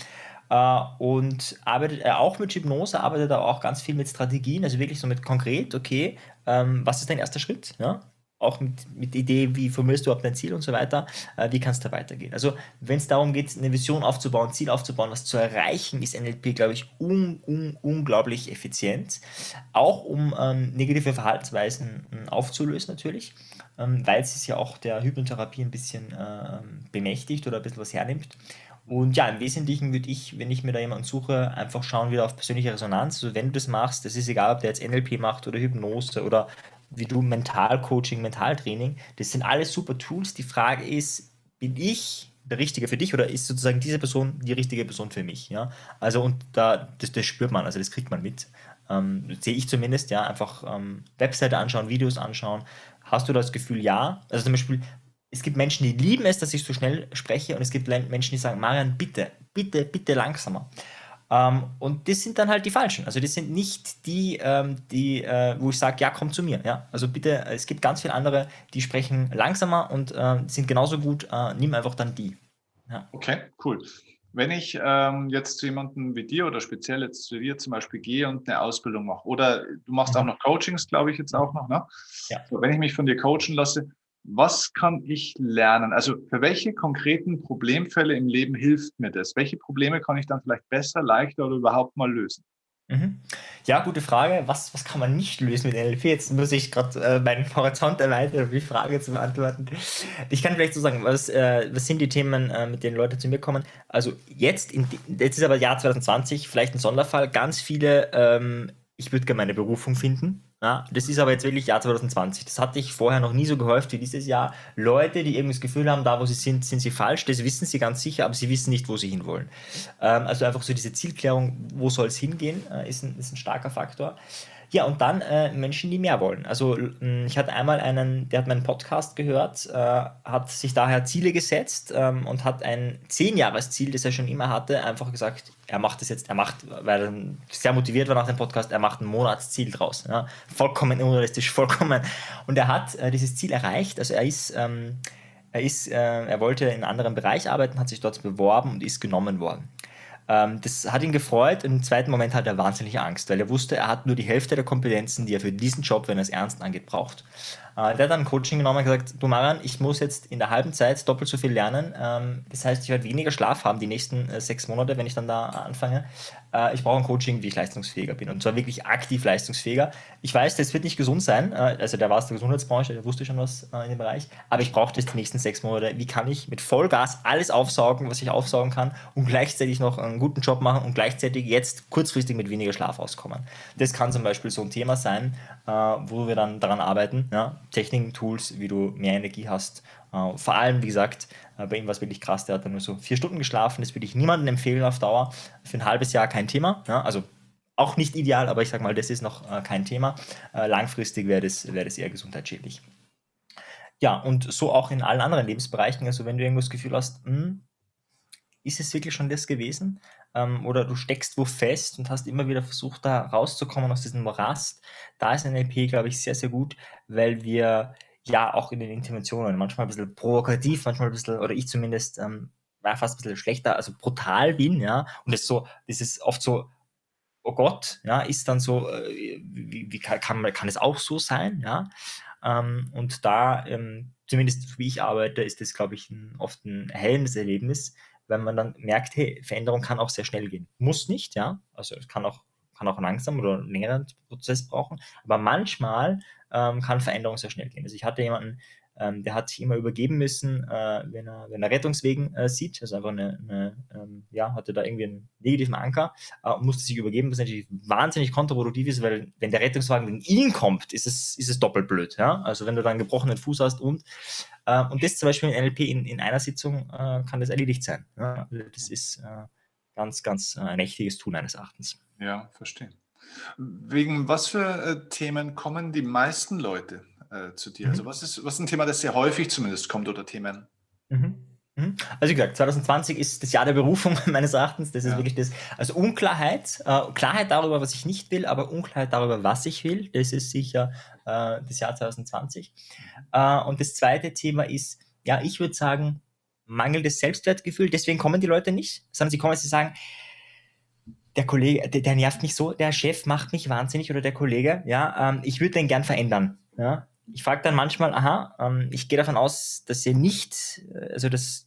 Uh, und arbeitet er auch mit Hypnose, arbeitet er auch ganz viel mit Strategien, also wirklich so mit konkret, okay, ähm, was ist dein erster Schritt? Ja? Auch mit, mit Idee, wie formulierst du überhaupt dein Ziel und so weiter, äh, wie kannst du da weitergehen? Also, wenn es darum geht, eine Vision aufzubauen, ein Ziel aufzubauen, was zu erreichen, ist NLP, glaube ich, un, un, unglaublich effizient. Auch um ähm, negative Verhaltensweisen ähm, aufzulösen, natürlich, ähm, weil es ja auch der Hypnotherapie ein bisschen äh, bemächtigt oder ein bisschen was hernimmt. Und ja, im Wesentlichen würde ich, wenn ich mir da jemanden suche, einfach schauen wieder auf persönliche Resonanz. Also wenn du das machst, das ist egal, ob der jetzt NLP macht oder Hypnose oder wie du Mentalcoaching, Mentaltraining, das sind alles super Tools. Die Frage ist, bin ich der Richtige für dich oder ist sozusagen diese Person die richtige Person für mich? Ja? Also und da, das, das spürt man, also das kriegt man mit. Ähm, sehe ich zumindest, ja, einfach ähm, Webseite anschauen, Videos anschauen. Hast du das Gefühl, ja? Also zum Beispiel, es gibt Menschen, die lieben es, dass ich so schnell spreche und es gibt Menschen, die sagen, Marian, bitte, bitte, bitte langsamer. Ähm, und das sind dann halt die falschen. Also das sind nicht die, ähm, die äh, wo ich sage, ja, komm zu mir. Ja? Also bitte, es gibt ganz viele andere, die sprechen langsamer und äh, sind genauso gut. Äh, nimm einfach dann die. Ja. Okay, cool. wenn ich ähm, jetzt zu jemandem wie dir oder speziell jetzt zu dir zum Beispiel gehe und eine Ausbildung mache, oder du machst auch mhm. noch Coachings, glaube ich, jetzt auch noch, ne? Ja. So, wenn ich mich von dir coachen lasse, was kann ich lernen? Also für welche konkreten Problemfälle im Leben hilft mir das? Welche Probleme kann ich dann vielleicht besser, leichter oder überhaupt mal lösen? Mhm. Ja, gute Frage. Was, was kann man nicht lösen mit NLP? Jetzt muss ich gerade äh, meinen Horizont erweitern, um die Frage zu beantworten. Ich kann vielleicht so sagen, was, äh, was sind die Themen, äh, mit denen Leute zu mir kommen? Also jetzt, in, jetzt ist aber Jahr 2020, vielleicht ein Sonderfall, ganz viele, ähm, ich würde gerne meine Berufung finden. Ja, das ist aber jetzt wirklich Jahr 2020. Das hatte ich vorher noch nie so gehäuft wie dieses Jahr. Leute, die irgendwie das Gefühl haben, da wo sie sind, sind sie falsch. Das wissen sie ganz sicher, aber sie wissen nicht, wo sie hinwollen. Ähm, also einfach so diese Zielklärung, wo soll es hingehen, äh, ist, ein, ist ein starker Faktor. Ja, und dann äh, Menschen, die mehr wollen. Also ich hatte einmal einen, der hat meinen Podcast gehört, äh, hat sich daher Ziele gesetzt ähm, und hat ein Zehnjahresziel, das er schon immer hatte, einfach gesagt, er macht das jetzt, er macht, weil er sehr motiviert war nach dem Podcast, er macht ein Monatsziel draus. Ja? Vollkommen unrealistisch, vollkommen. Und er hat äh, dieses Ziel erreicht. Also er ist... Ähm, er, ist, äh, er wollte in einem anderen Bereich arbeiten, hat sich dort beworben und ist genommen worden. Ähm, das hat ihn gefreut. Im zweiten Moment hat er wahnsinnig Angst, weil er wusste, er hat nur die Hälfte der Kompetenzen, die er für diesen Job, wenn er es ernst angeht, braucht. Äh, der hat dann Coaching genommen und gesagt, du Marian, ich muss jetzt in der halben Zeit doppelt so viel lernen. Ähm, das heißt, ich werde weniger Schlaf haben die nächsten äh, sechs Monate, wenn ich dann da anfange. Äh, ich brauche ein Coaching, wie ich leistungsfähiger bin. Und zwar wirklich aktiv leistungsfähiger. Ich weiß, das wird nicht gesund sein. also der war aus der Gesundheitsbranche, der wusste schon was in dem Bereich. Aber ich brauche das die nächsten sechs Monate. Wie kann ich mit Vollgas alles aufsaugen, was ich aufsaugen kann und gleichzeitig noch einen guten Job machen und gleichzeitig jetzt kurzfristig mit weniger Schlaf auskommen? Das kann zum Beispiel so ein Thema sein, wo wir dann daran arbeiten. Ja? Techniken, Tools, wie du mehr Energie hast. Äh, vor allem, wie gesagt, äh, bei ihm war es wirklich krass, der hat dann nur so vier Stunden geschlafen. Das würde ich niemandem empfehlen auf Dauer. Für ein halbes Jahr kein Thema. Ja, also auch nicht ideal, aber ich sage mal, das ist noch äh, kein Thema. langfristig wäre das, wär das eher gesundheitsschädlich. Ja, und so auch in allen anderen Lebensbereichen. Also wenn du irgendwo das Gefühl hast, hm, ist es wirklich schon das gewesen? Ähm, oder du steckst wo fest und hast immer wieder versucht, da rauszukommen aus diesem Morast. Da ist NLP, glaube ich, sehr, sehr gut, weil wir ja auch in den Interventionen manchmal ein bisschen provokativ, manchmal ein bisschen, oder ich zumindest, ähm, war fast ein bisschen schlechter, also brutal bin, ja. Und es so, das ist oft so, oh Gott, ja, ist dann so, äh, wie, wie kann, kann, kann es auch so sein, ja. Ähm, und da, ähm, zumindest wie ich arbeite, ist das, glaube ich, ein, oft ein erhellendes Erlebnis, wenn man dann merkt, hey, Veränderung kann auch sehr schnell gehen. Muss nicht, ja. Also es kann auch, kann auch langsam oder einen längeren Prozess brauchen. Aber manchmal ähm, kann Veränderung sehr schnell gehen. Also ich hatte jemanden, ähm, der hat sich immer übergeben müssen, äh, wenn, er, wenn er Rettungswegen äh, sieht, also einfach eine, eine ähm, ja, hatte da irgendwie einen negativen Anker äh, und musste sich übergeben, was natürlich wahnsinnig kontraproduktiv ist, weil wenn der Rettungswagen gegen ihn kommt, ist es, ist es doppelt blöd. Ja? Also wenn du dann gebrochenen Fuß hast und äh, und das zum Beispiel in NLP in, in einer Sitzung äh, kann das erledigt sein. Ja? Also das ist äh, ganz, ganz ein mächtiges Tun eines Erachtens. Ja, verstehe. Wegen was für Themen kommen die meisten Leute äh, zu dir? Also mhm. Also was ist, was ist ein Thema, das sehr häufig zumindest kommt oder Themen? Mhm. mhm. Also wie gesagt, 2020 ist das Jahr der Berufung meines Erachtens. Das ist ja. wirklich das. Also Unklarheit, äh, Klarheit darüber, was ich nicht will, aber Unklarheit darüber, was ich will. Das ist sicher äh, das Jahr 2020. Äh, und das zweite Thema ist, ja, ich würde sagen, mangelndes Selbstwertgefühl. Deswegen kommen die Leute nicht, sondern sie kommen, sie sagen, der Kollege, der, der, nervt mich so, der Chef macht mich wahnsinnig oder der Kollege, ja, ähm, ich würde den gern verändern. Ja, ich frage dann manchmal, aha, ähm, ich gehe davon aus, dass ihr nicht, äh, also dass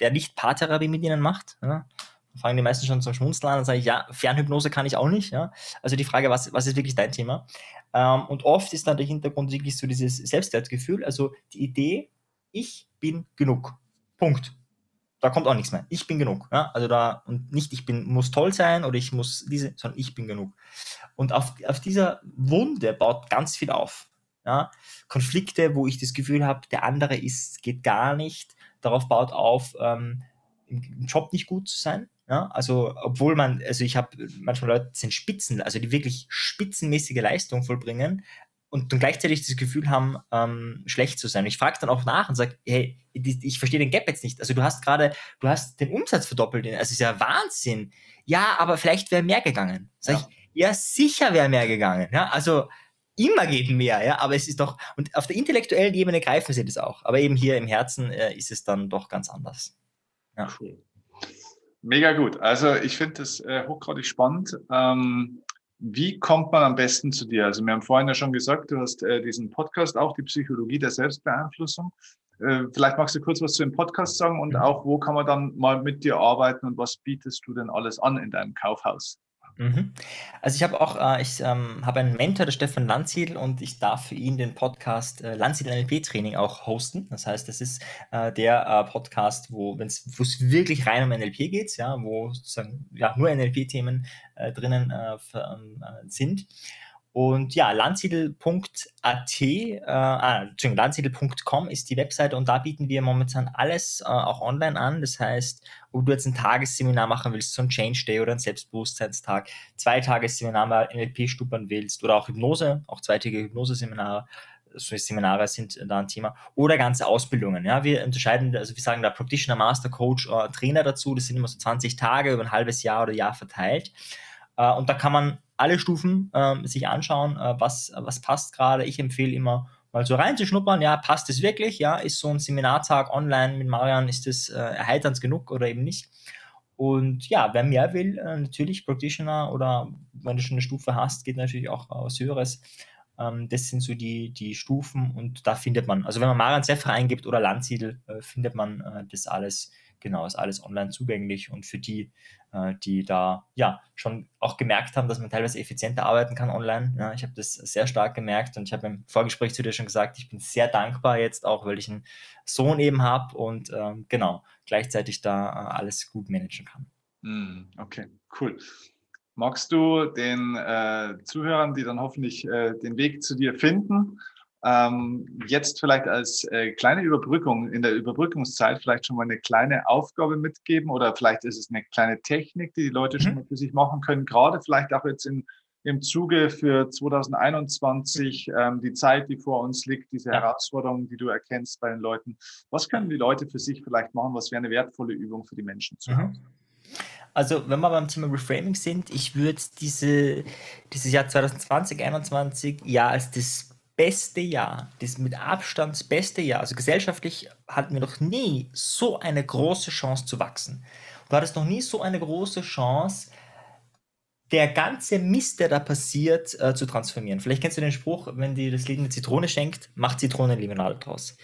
der nicht Paartherapie mit ihnen macht. Ja? Dann fangen die meisten schon zum Schmunzeln an und sage ich, ja, Fernhypnose kann ich auch nicht. Ja? Also die Frage, was, was ist wirklich dein Thema? Ähm, und oft ist dann der Hintergrund wirklich so dieses Selbstwertgefühl, also die Idee, ich bin genug. Punkt. Da kommt auch nichts mehr. Ich bin genug. Ja? Also da, und nicht ich bin, muss toll sein oder ich muss diese, sondern ich bin genug. Und auf, auf dieser Wunde baut ganz viel auf. Ja? Konflikte, wo ich das Gefühl habe, der andere ist, geht gar nicht, darauf baut auf, ähm, im Job nicht gut zu sein. Ja? Also, obwohl man, also ich habe manchmal Leute sind Spitzen, also die wirklich spitzenmäßige Leistung vollbringen und dann gleichzeitig das Gefühl haben, ähm, schlecht zu sein. Ich frage dann auch nach und sage, hey, ich, ich verstehe den Gap jetzt nicht. Also du hast gerade, du hast den Umsatz verdoppelt. Also ist ja Wahnsinn. Ja, aber vielleicht wäre mehr gegangen. Sag ja. ich, ja, sicher wäre mehr gegangen. Ja, also immer geht mehr, ja, aber es ist doch, und auf der intellektuellen Ebene greifen sie das auch, aber eben hier im Herzen äh, ist es dann doch ganz anders. Ja. Cool. Mega gut. Also ich finde das äh, hochgradig spannend. Ähm, wie kommt man am besten zu dir? Also wir haben vorhin ja schon gesagt, du hast äh, diesen Podcast, auch die Psychologie der Selbstbeeinflussung. Äh, vielleicht magst du kurz was zu dem Podcast sagen und auch, wo kann man dann mal mit dir arbeiten und was bietest du denn alles an in deinem Kaufhaus? Mhm. Also ich habe auch, äh, ich ähm, habe einen Mentor, der Stefan Landsiedel, und ich darf für ihn den Podcast äh, Landsiedel NLP Training auch hosten. Das heißt, das ist äh, der äh, Podcast, wo es wirklich rein um NLP geht, ja, wo sozusagen ja, nur NLP-Themen äh, drinnen äh, ähm, sind. Und ja, landsiedel.at, äh, ah, landsiedel.com ist die Webseite und da bieten wir momentan alles äh, auch online an. Das heißt, ob du jetzt ein Tagesseminar machen willst, so ein Change Day oder ein Selbstbewusstseinstag, zwei Tagesseminar mal NLP stuppern willst oder auch Hypnose, auch zweitägige Hypnose-Seminare, so Seminare sind da ein Thema oder ganze Ausbildungen. Ja, wir unterscheiden, also wir sagen da Practitioner, Master, Coach, äh, Trainer dazu. Das sind immer so 20 Tage über ein halbes Jahr oder Jahr verteilt. Äh, und da kann man alle Stufen äh, sich anschauen, äh, was, was passt gerade. Ich empfehle immer mal so reinzuschnuppern, ja, passt es wirklich, ja, ist so ein Seminartag online mit Marian, ist das äh, erheiternd genug oder eben nicht. Und ja, wer mehr will, äh, natürlich Practitioner oder wenn du schon eine Stufe hast, geht natürlich auch was Höheres. Ähm, das sind so die, die Stufen und da findet man, also wenn man Marian Seffer eingibt oder Landsiedel, äh, findet man äh, das alles genau, ist alles online zugänglich und für die, äh, die da ja schon auch gemerkt haben, dass man teilweise effizienter arbeiten kann online. Ja, ich habe das sehr stark gemerkt und ich habe im Vorgespräch zu dir schon gesagt, ich bin sehr dankbar jetzt auch, weil ich einen Sohn eben habe und ähm, genau gleichzeitig da äh, alles gut managen kann. Hm, okay, cool. Magst du den äh, Zuhörern, die dann hoffentlich äh, den Weg zu dir finden, ähm, jetzt vielleicht als äh, kleine Überbrückung, in der Überbrückungszeit vielleicht schon mal eine kleine Aufgabe mitgeben oder vielleicht ist es eine kleine Technik, die die Leute mhm. schon mal für sich machen können, gerade vielleicht auch jetzt in, im Zuge für 2021, ähm, die Zeit, die vor uns liegt, diese. Herausforderungen, die du erkennst bei den Leuten. Was können die Leute für sich vielleicht machen? Was wäre eine wertvolle Übung für die Menschen zu? Mhm. Also, wenn wir beim Thema Reframing sind, ich würde diese, dieses Jahr 2020, 2021 ja als das beste Jahr, das mit Abstand das beste Jahr. Also gesellschaftlich hatten wir noch nie so eine große Chance zu wachsen. Du hattest noch nie so eine große Chance, der ganze Mist, der da passiert, äh, zu transformieren. Vielleicht kennst du den Spruch, wenn dir das Leben eine Zitrone schenkt, macht Zitronenlimonade draus.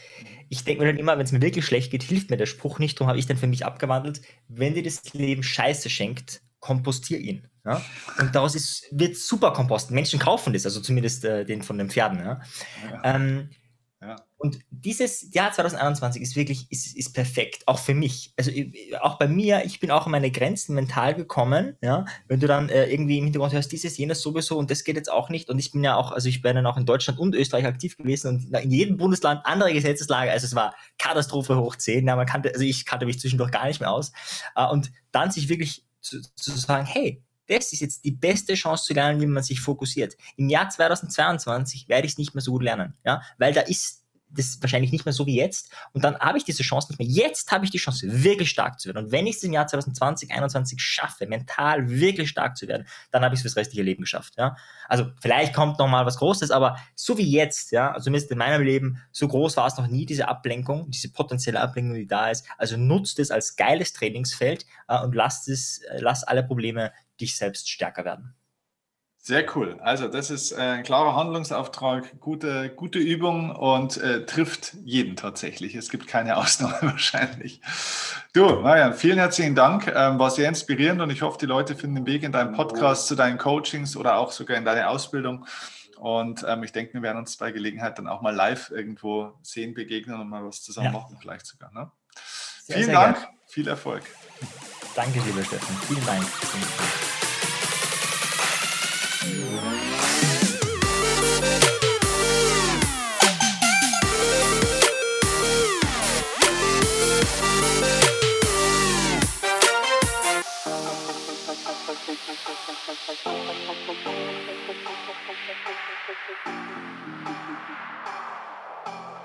Ich denke mir dann immer, wenn es mir wirklich schlecht geht, hilft mir der Spruch nicht, darum habe ich dann für mich abgewandelt, wenn dir das Leben Scheiße schenkt, kompostier ihn. Ja? Und daraus ist, wird Superkompost. Menschen kaufen das, also zumindest äh, den von den Pferden. Ja? Ähm. Und dieses Jahr 2021 ist wirklich ist, ist perfekt, auch für mich. Also auch bei mir, ich bin auch an meine Grenzen mental gekommen, ja. Wenn du dann äh, irgendwie im Hintergrund hörst, dieses, jenes sowieso und das geht jetzt auch nicht. Und ich bin ja auch, also ich bin dann auch in Deutschland und Österreich aktiv gewesen und in jedem Bundesland andere Gesetzeslage. Also es war Katastrophe hoch 10. Ja, man kannte, also ich kannte mich zwischendurch gar nicht mehr aus. Äh, und dann sich wirklich zu, zu sagen, hey, das ist jetzt die beste Chance zu lernen, wie man sich fokussiert. Im Jahr 2022 werde ich es nicht mehr so gut lernen, ja, weil da ist das wahrscheinlich nicht mehr so wie jetzt. Und dann habe ich diese Chance nicht mehr. Jetzt habe ich die Chance, wirklich stark zu werden. Und wenn ich es im Jahr 2020, 2021 schaffe, mental wirklich stark zu werden, dann habe ich es fürs restliche Leben geschafft. Ja? Also vielleicht kommt noch mal was Großes, aber so wie jetzt, ja, also zumindest in meinem Leben, so groß war es noch nie, diese Ablenkung, diese potenzielle Ablenkung, die da ist. Also nutzt es als geiles Trainingsfeld äh, und lasst es, äh, alle Probleme dich selbst stärker werden. Sehr cool. Also das ist äh, ein klarer Handlungsauftrag, gute, gute Übung und äh, trifft jeden tatsächlich. Es gibt keine Ausnahme wahrscheinlich. Du, Marian, vielen herzlichen Dank. Ähm, war sehr inspirierend und ich hoffe, die Leute finden den Weg in deinen Podcast, zu deinen Coachings oder auch sogar in deine Ausbildung. Und ähm, ich denke, wir werden uns bei Gelegenheit dann auch mal live irgendwo sehen, begegnen und mal was zusammen ja. machen, vielleicht sogar. Ne? Sehr, Vielen sehr Dank, gern. viel Erfolg. Danke, lieber Steffen. Vielen Dank. Thank you.